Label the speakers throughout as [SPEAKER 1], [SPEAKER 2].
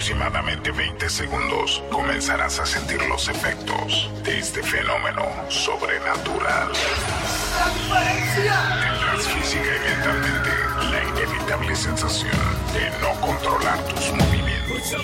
[SPEAKER 1] aproximadamente 20 segundos comenzarás a sentir los efectos de este fenómeno sobrenatural. Tendrás física y mentalmente la inevitable sensación de no controlar tus movimientos.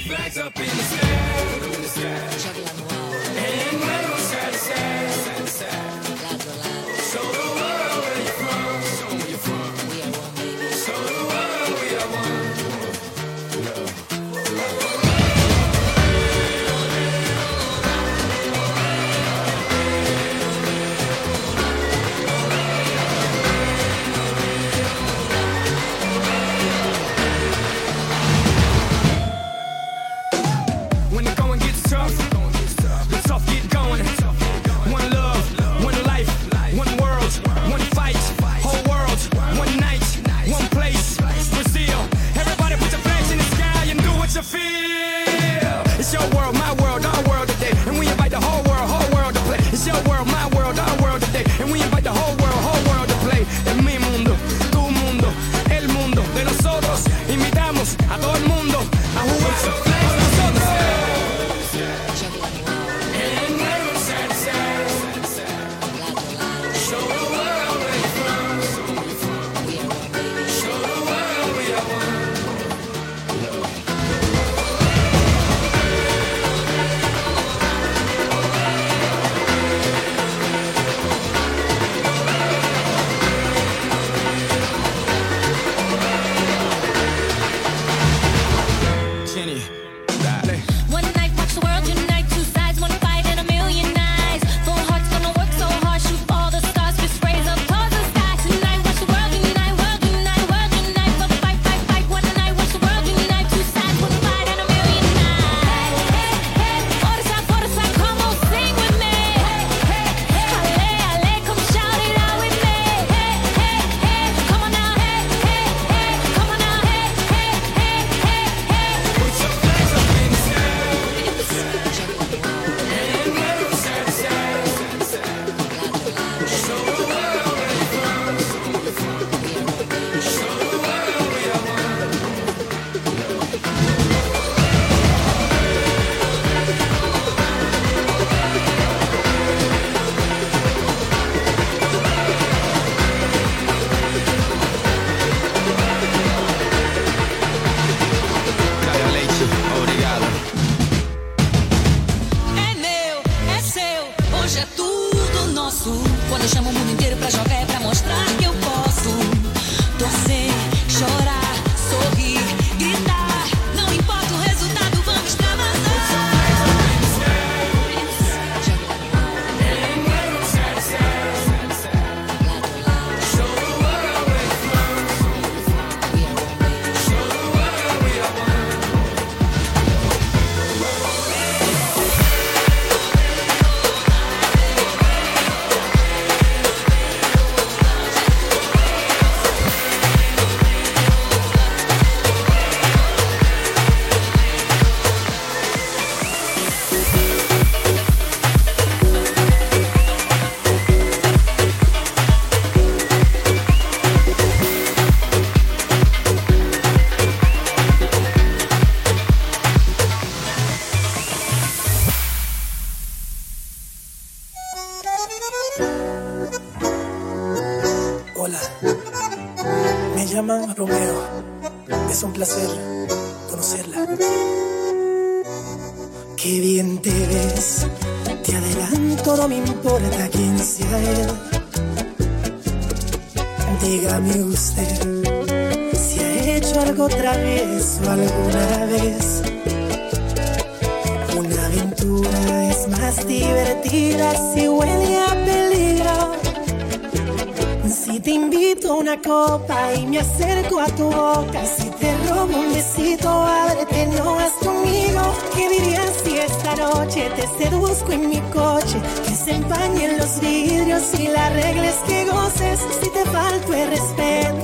[SPEAKER 2] te busco en mi coche, que se empañen los vidrios y las reglas que goces. Si te falto el respeto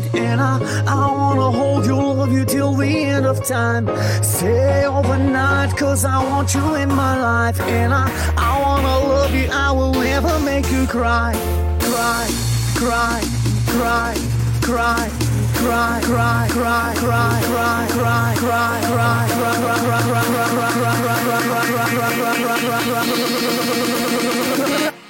[SPEAKER 2] tonight, and I, I
[SPEAKER 3] wanna hold you, love you till the end of time. Stay overnight, cause I want you in my life, and I, I wanna love you, I will never make you cry, cry, cry, cry, cry. Cry, cry, cry, cry, cry, cry, cry, cry, cry, cry, cry, cry, cry, cry,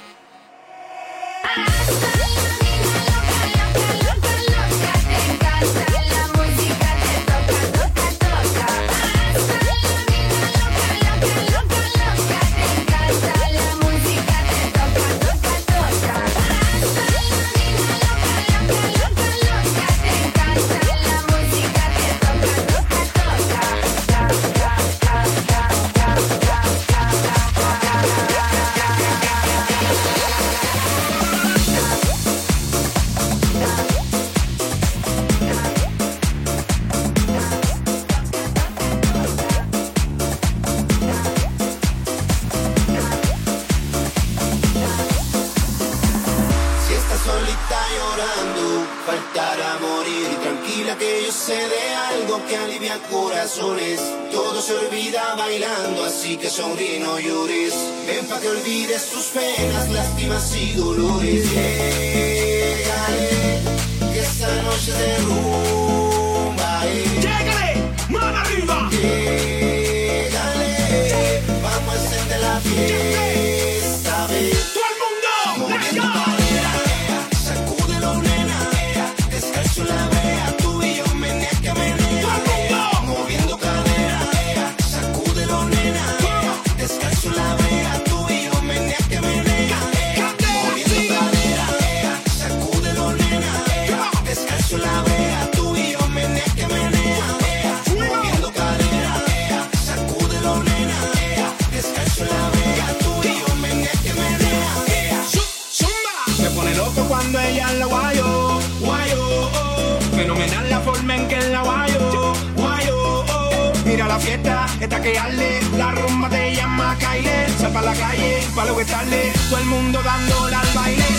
[SPEAKER 4] mundo dándola al baile.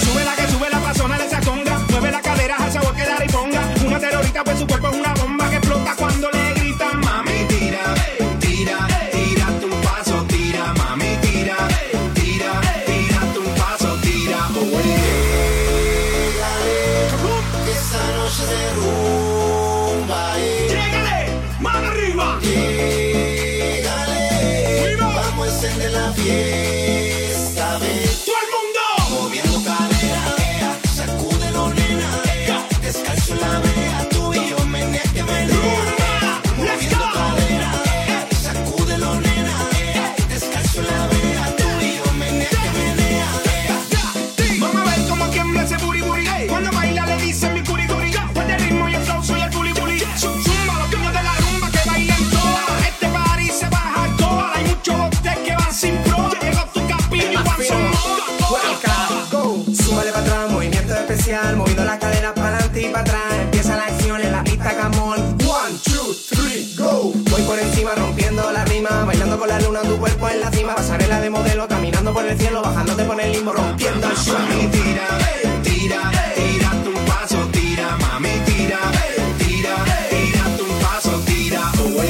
[SPEAKER 5] cielo, bajándote por el limbo, rompiendo el show.
[SPEAKER 3] Y tira, tira, tira tu paso, tira, mami, tira, tira, tira tu paso, tira, oh.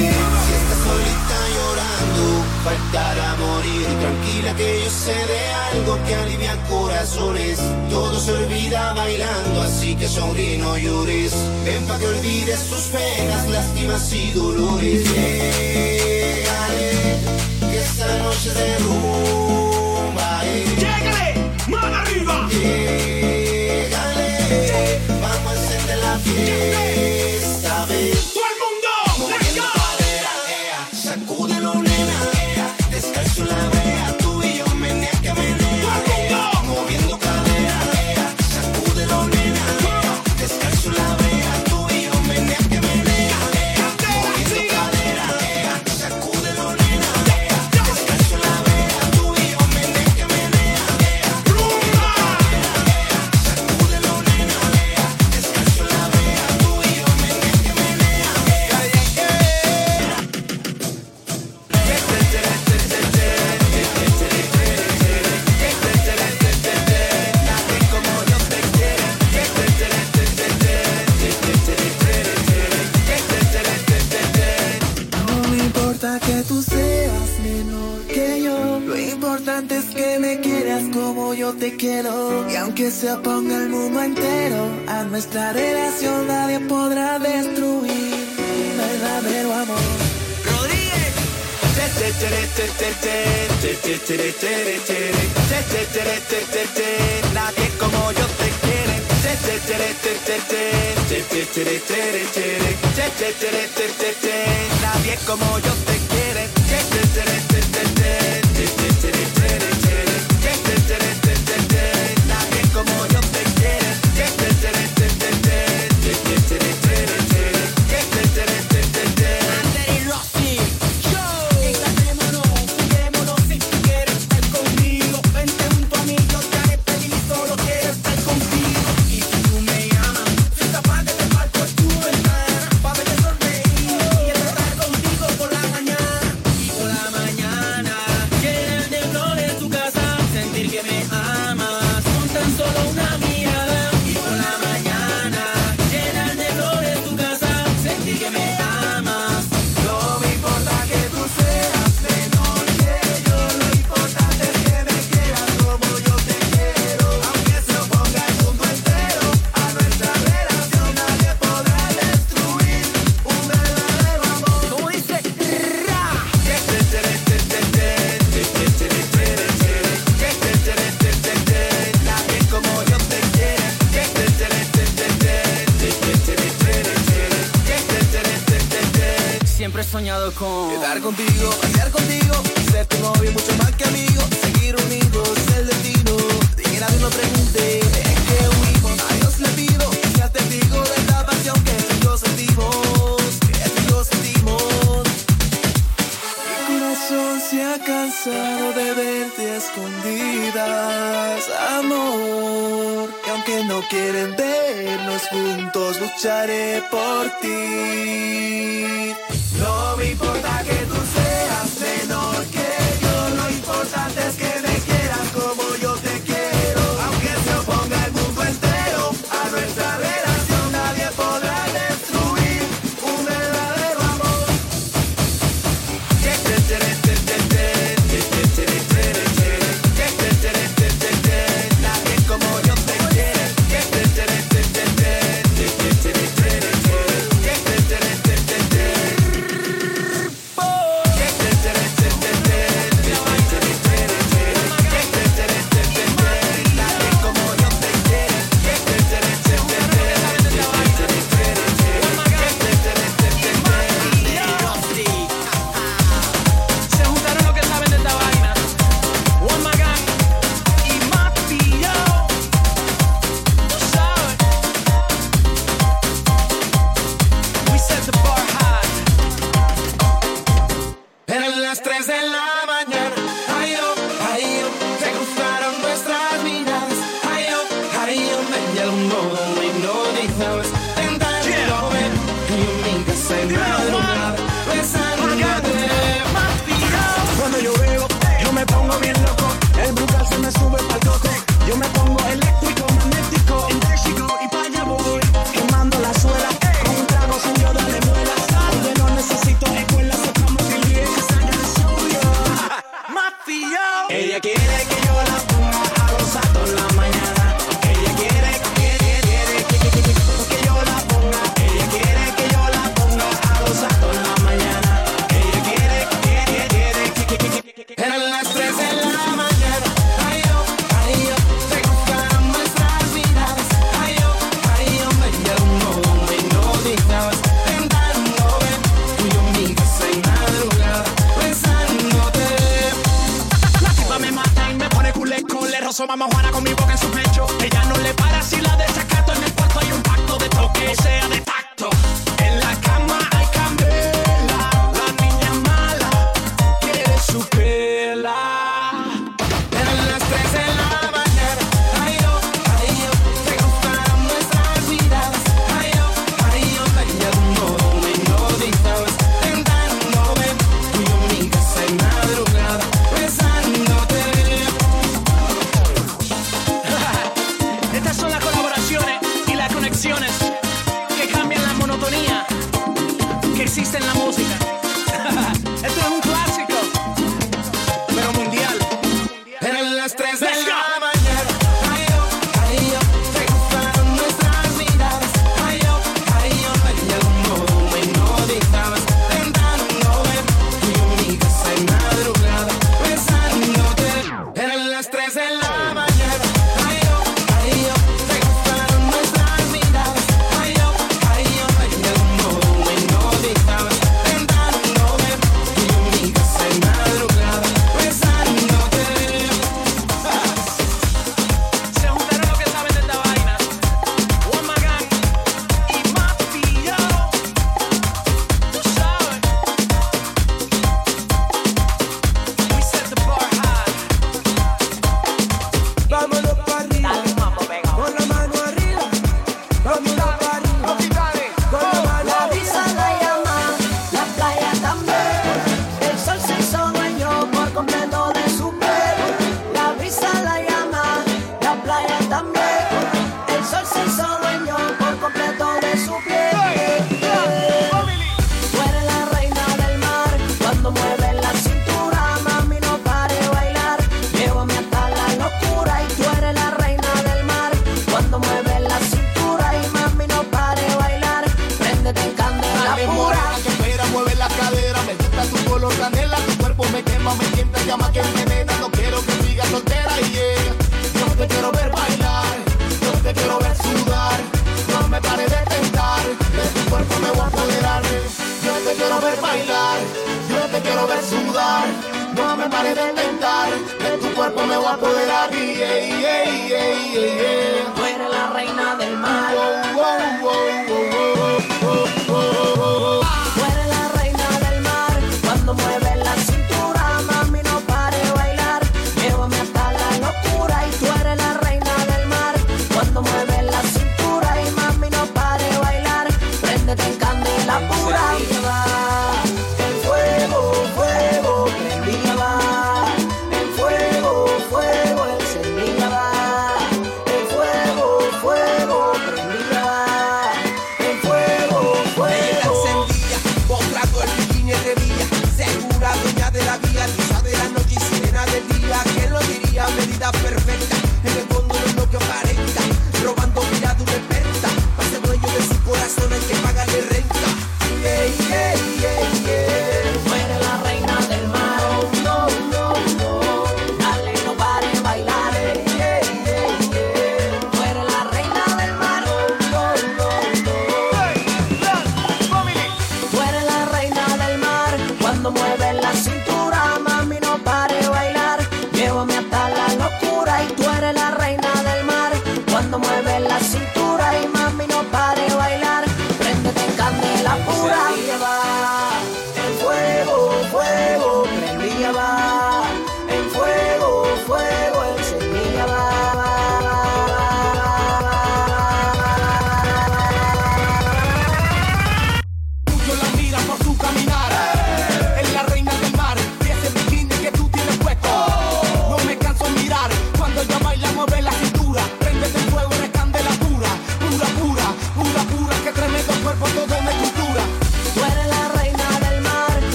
[SPEAKER 3] Si estás solita llorando, faltará morir. Tranquila que yo sé de algo que alivia corazones. Todo se olvida bailando, así que sonríe, no llores. Ven pa' que olvides tus penas, lástimas y dolores. Llegale, que esta noche de luz.
[SPEAKER 4] Llégalen, vamos arriba.
[SPEAKER 3] Llégalen, vamos a hacer la fiesta.
[SPEAKER 6] te quiero. Y aunque se oponga el mundo entero, a nuestra relación nadie podrá destruir verdadero amor. Rodríguez. Nadie como yo te quiere. Nadie como yo te quiere.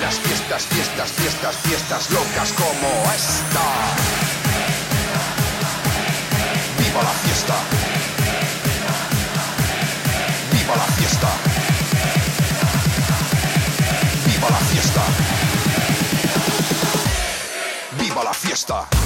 [SPEAKER 7] Las
[SPEAKER 8] fiestas, fiestas, fiestas, fiestas locas como esta. ¡Viva la fiesta! ¡Viva la fiesta! ¡Viva la fiesta! ¡Viva la fiesta!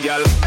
[SPEAKER 7] Girl.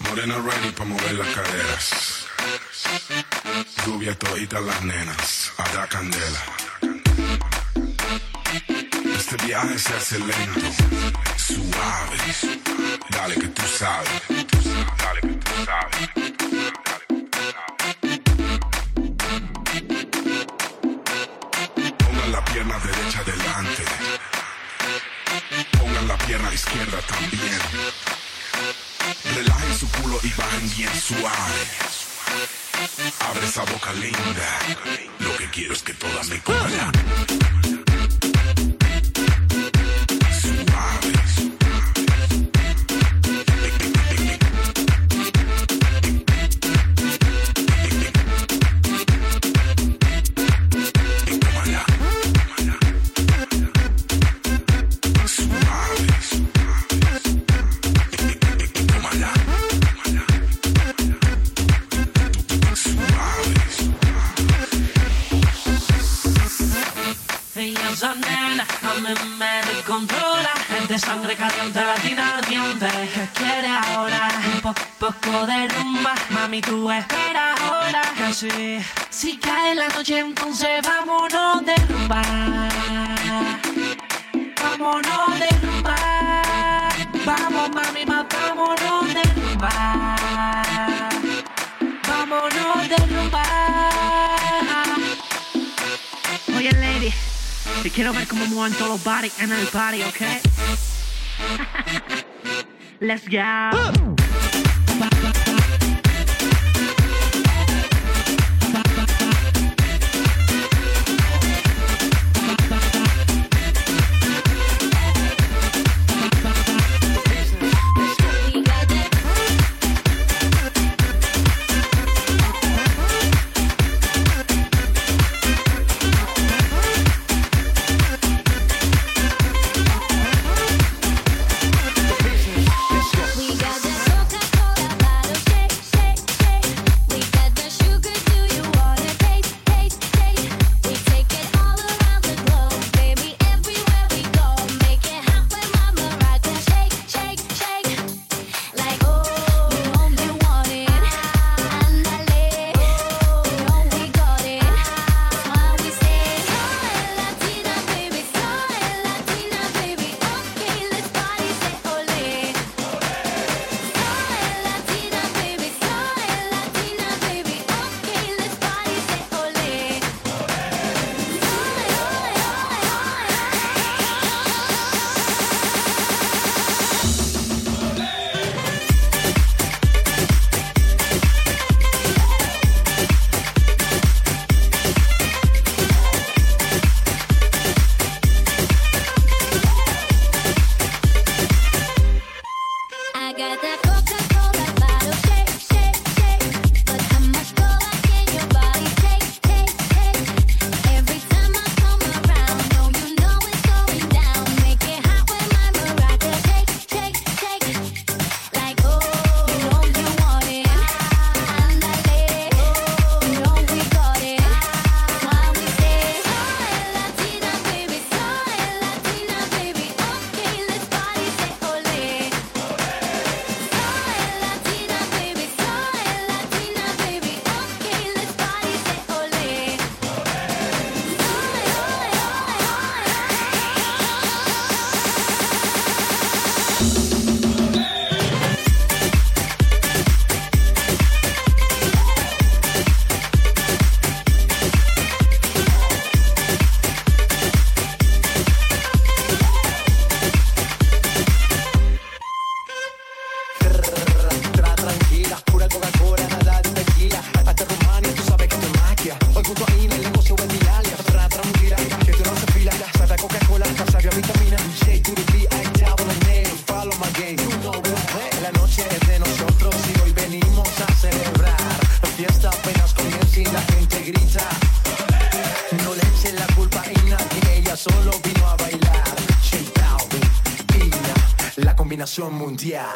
[SPEAKER 9] Morena ready para mover las caderas. Lluvia toditas las nenas, a la candela. Este viaje se hace lento, suave. Dale que tú sabes, dale que tú sabes. izquierda también. Relajen su culo y bajen bien suave. Abre esa boca linda. Lo que quiero es que todas me coman.
[SPEAKER 10] latina ardiente ¿Qué quiere ahora? Un poco de rumba Mami, tú esperas ahora. Que sí. Si cae la noche entonces vámonos de rumba. Vámonos de rumba. Vamos mami, ma, vámonos de rumba. Vámonos de rumba. Oye lady te quiero ver cómo mueven todos los body en el party, ¿ok? Let's go.
[SPEAKER 11] mundial.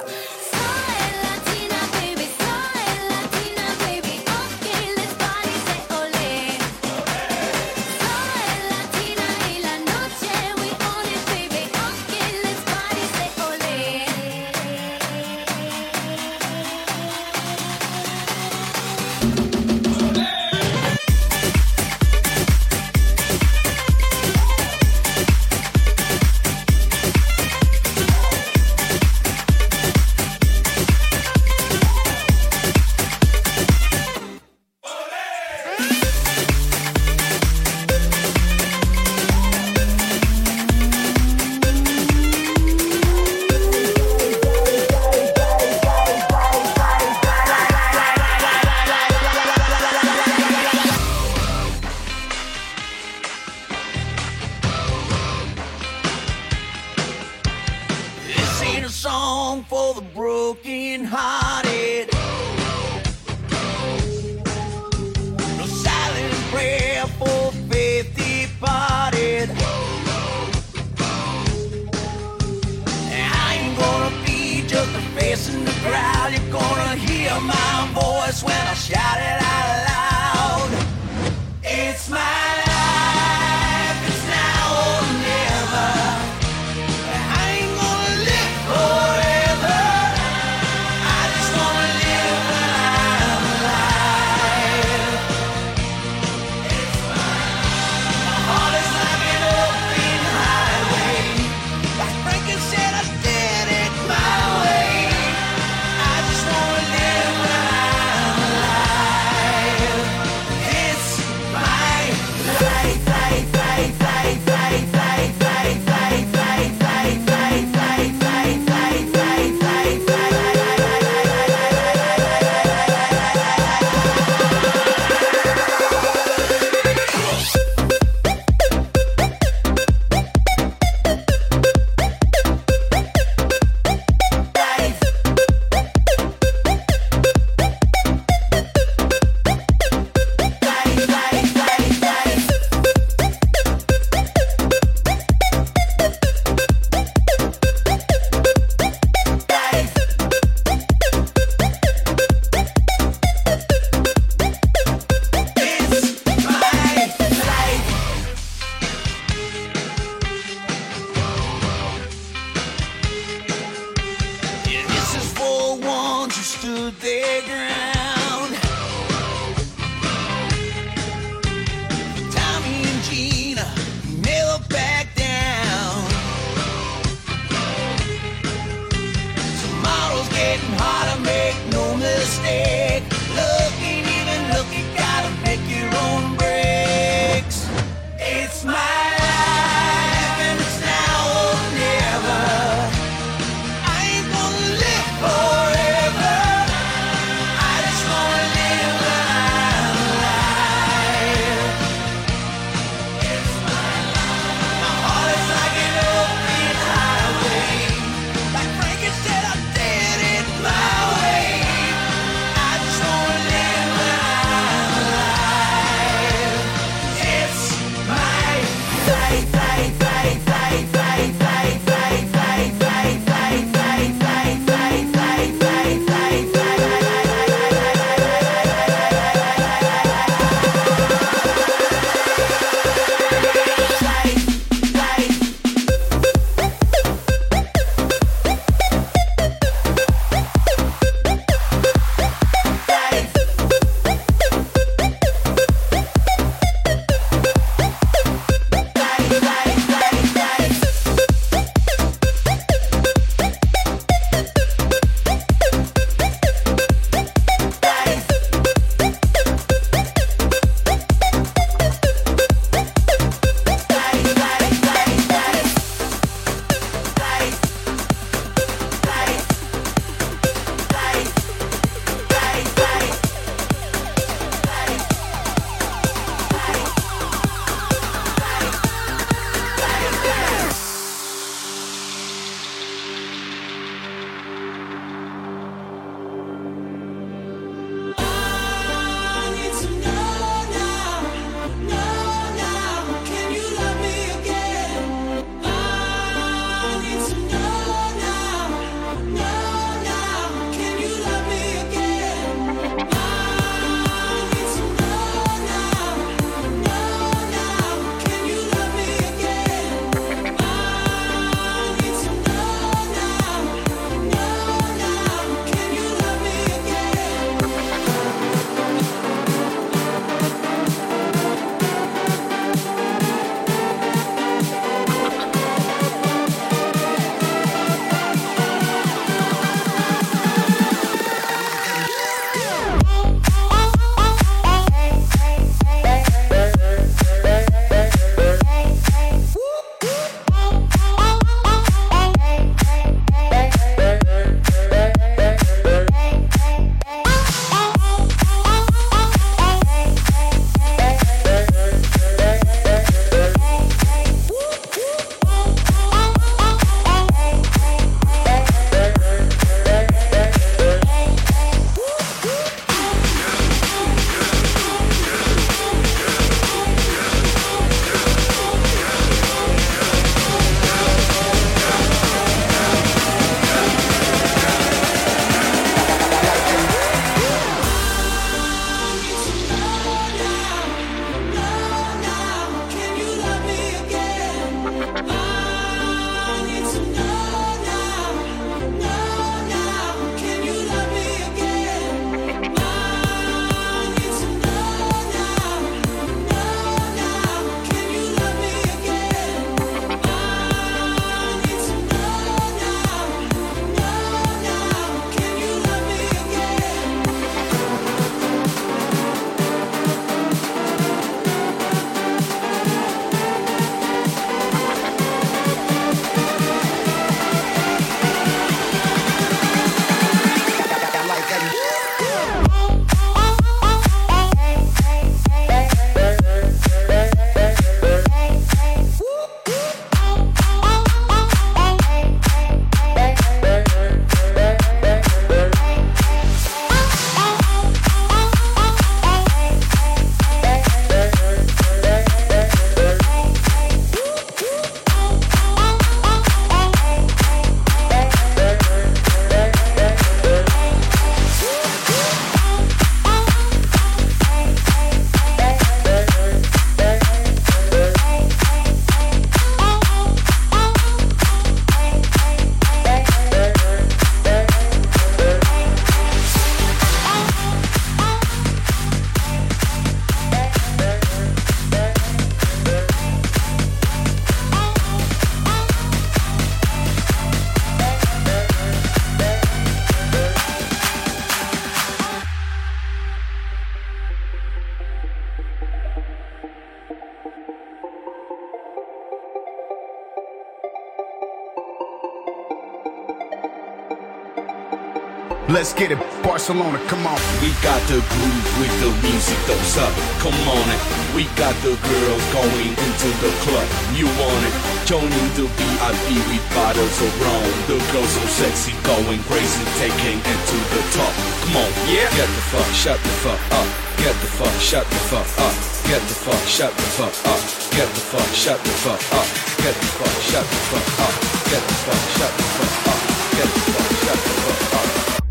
[SPEAKER 12] Let's
[SPEAKER 9] get it, Barcelona, come on.
[SPEAKER 13] We got the groove with the music, those up. Come on it. We got the girls going into the club. You want it? Joining the VIP with bottles of rum. The girls so sexy, going crazy, taking it to the top. Come on, yeah. Get the fuck, shut the fuck up. Get the fuck, shut the fuck up. Get the fuck, shut the fuck up. Get the fuck, shut the fuck up. Get the fuck, shut the fuck up. Get the fuck, shut the fuck up. Get the fuck, shut the fuck up.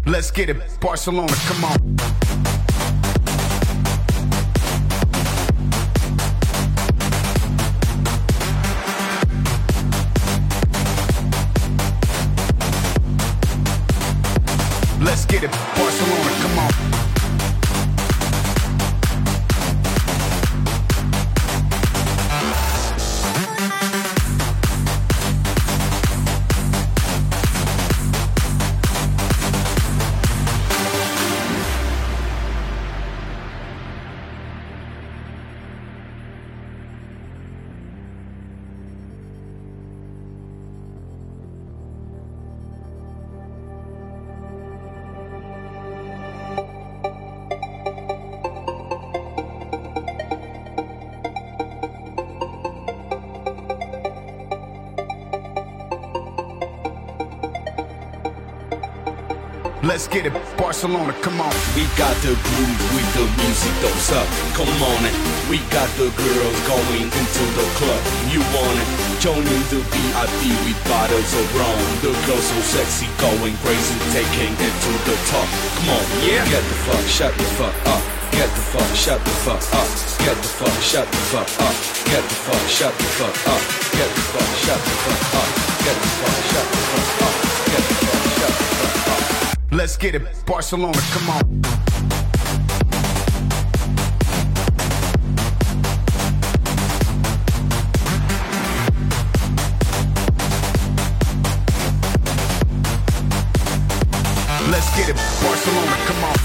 [SPEAKER 9] Let's get it, Barcelona, come on. Let's get it, Barcelona, come on. Barcelona, come on.
[SPEAKER 13] We got the groove with the music, those up. Come on it. We got the girls going into the club. You want it? Joining the VIP with bottles of rum. The girls so sexy, going crazy, taking it to the top. Come on, yeah. Get the fuck, shut the fuck up. Get the fuck, shut the fuck up. Get the fuck, shut the fuck up. Get the fuck, shut the fuck up. Get the fuck, shut the fuck up. Get the fuck, shut the fuck up.
[SPEAKER 9] Let's get it, Barcelona, come on. Let's get it, Barcelona, come on.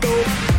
[SPEAKER 14] Dope.